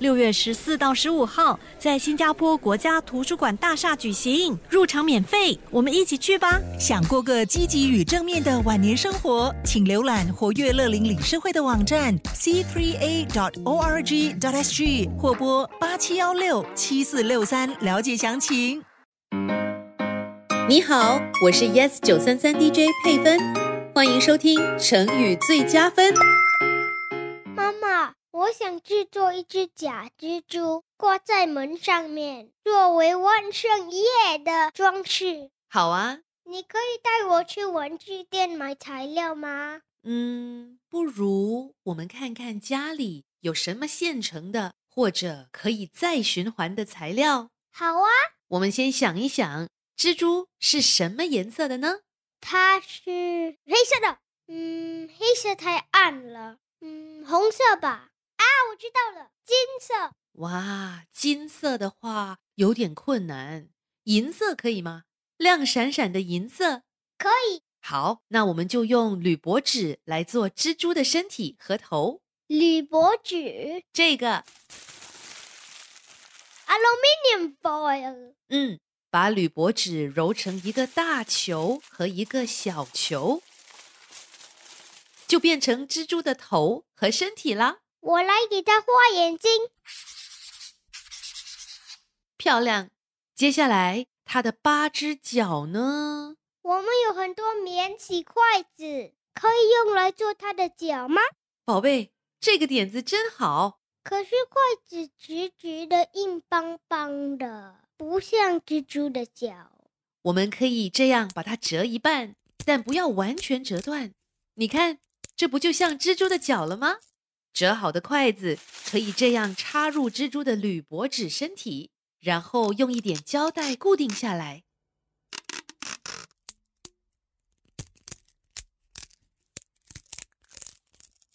六月十四到十五号，在新加坡国家图书馆大厦举行，入场免费，我们一起去吧！想过个积极与正面的晚年生活，请浏览活跃乐龄理事会的网站，cfree a.org sg 或拨八七幺六七四六三了解详情。你好，我是 Yes 九三三 DJ 佩芬，欢迎收听成语最佳分。我想制作一只假蜘蛛，挂在门上面，作为万圣夜的装饰。好啊，你可以带我去文具店买材料吗？嗯，不如我们看看家里有什么现成的，或者可以再循环的材料。好啊，我们先想一想，蜘蛛是什么颜色的呢？它是黑色的。嗯，黑色太暗了。嗯，红色吧。啊，我知道了，金色。哇，金色的话有点困难，银色可以吗？亮闪闪的银色可以。好，那我们就用铝箔纸来做蜘蛛的身体和头。铝箔纸，这个 aluminium foil。嗯，把铝箔纸揉成一个大球和一个小球，就变成蜘蛛的头和身体啦。我来给他画眼睛，漂亮。接下来，它的八只脚呢？我们有很多免洗筷子，可以用来做它的脚吗？宝贝，这个点子真好。可是筷子直直的、硬邦邦的，不像蜘蛛的脚。我们可以这样把它折一半，但不要完全折断。你看，这不就像蜘蛛的脚了吗？折好的筷子可以这样插入蜘蛛的铝箔纸身体，然后用一点胶带固定下来。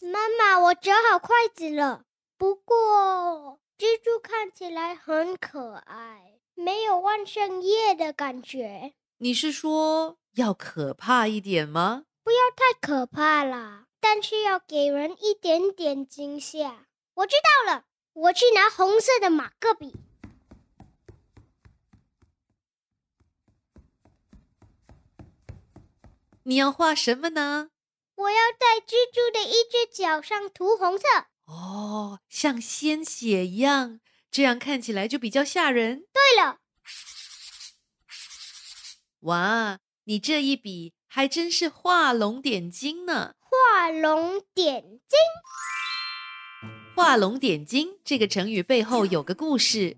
妈妈，我折好筷子了。不过，蜘蛛看起来很可爱，没有万圣夜的感觉。你是说要可怕一点吗？不要太可怕啦。但是要给人一点点惊吓。我知道了，我去拿红色的马克笔。你要画什么呢？我要在蜘蛛的一只脚上涂红色。哦，像鲜血一样，这样看起来就比较吓人。对了，哇，你这一笔还真是画龙点睛呢。画龙点睛，画龙点睛这个成语背后有个故事。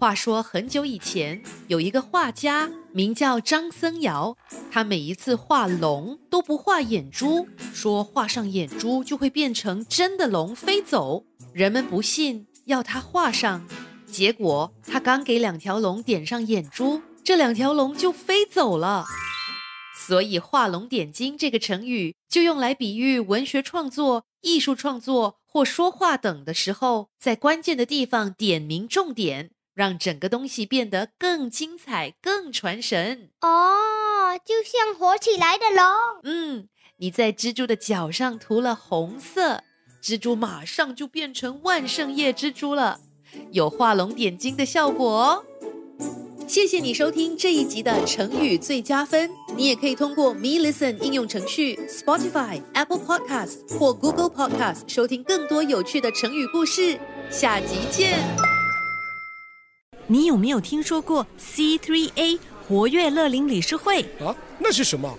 话说很久以前，有一个画家名叫张僧繇，他每一次画龙都不画眼珠，说画上眼珠就会变成真的龙飞走。人们不信，要他画上，结果他刚给两条龙点上眼珠，这两条龙就飞走了。所以“画龙点睛”这个成语就用来比喻文学创作、艺术创作或说话等的时候，在关键的地方点明重点，让整个东西变得更精彩、更传神。哦，就像火起来的龙。嗯，你在蜘蛛的脚上涂了红色，蜘蛛马上就变成万圣夜蜘蛛了，有画龙点睛的效果哦。谢谢你收听这一集的成语最佳分。你也可以通过 Me Listen 应用程序、Spotify、Apple Podcast 或 Google Podcast 收听更多有趣的成语故事。下集见！你有没有听说过 C3A 活跃乐龄理事会？啊，那是什么？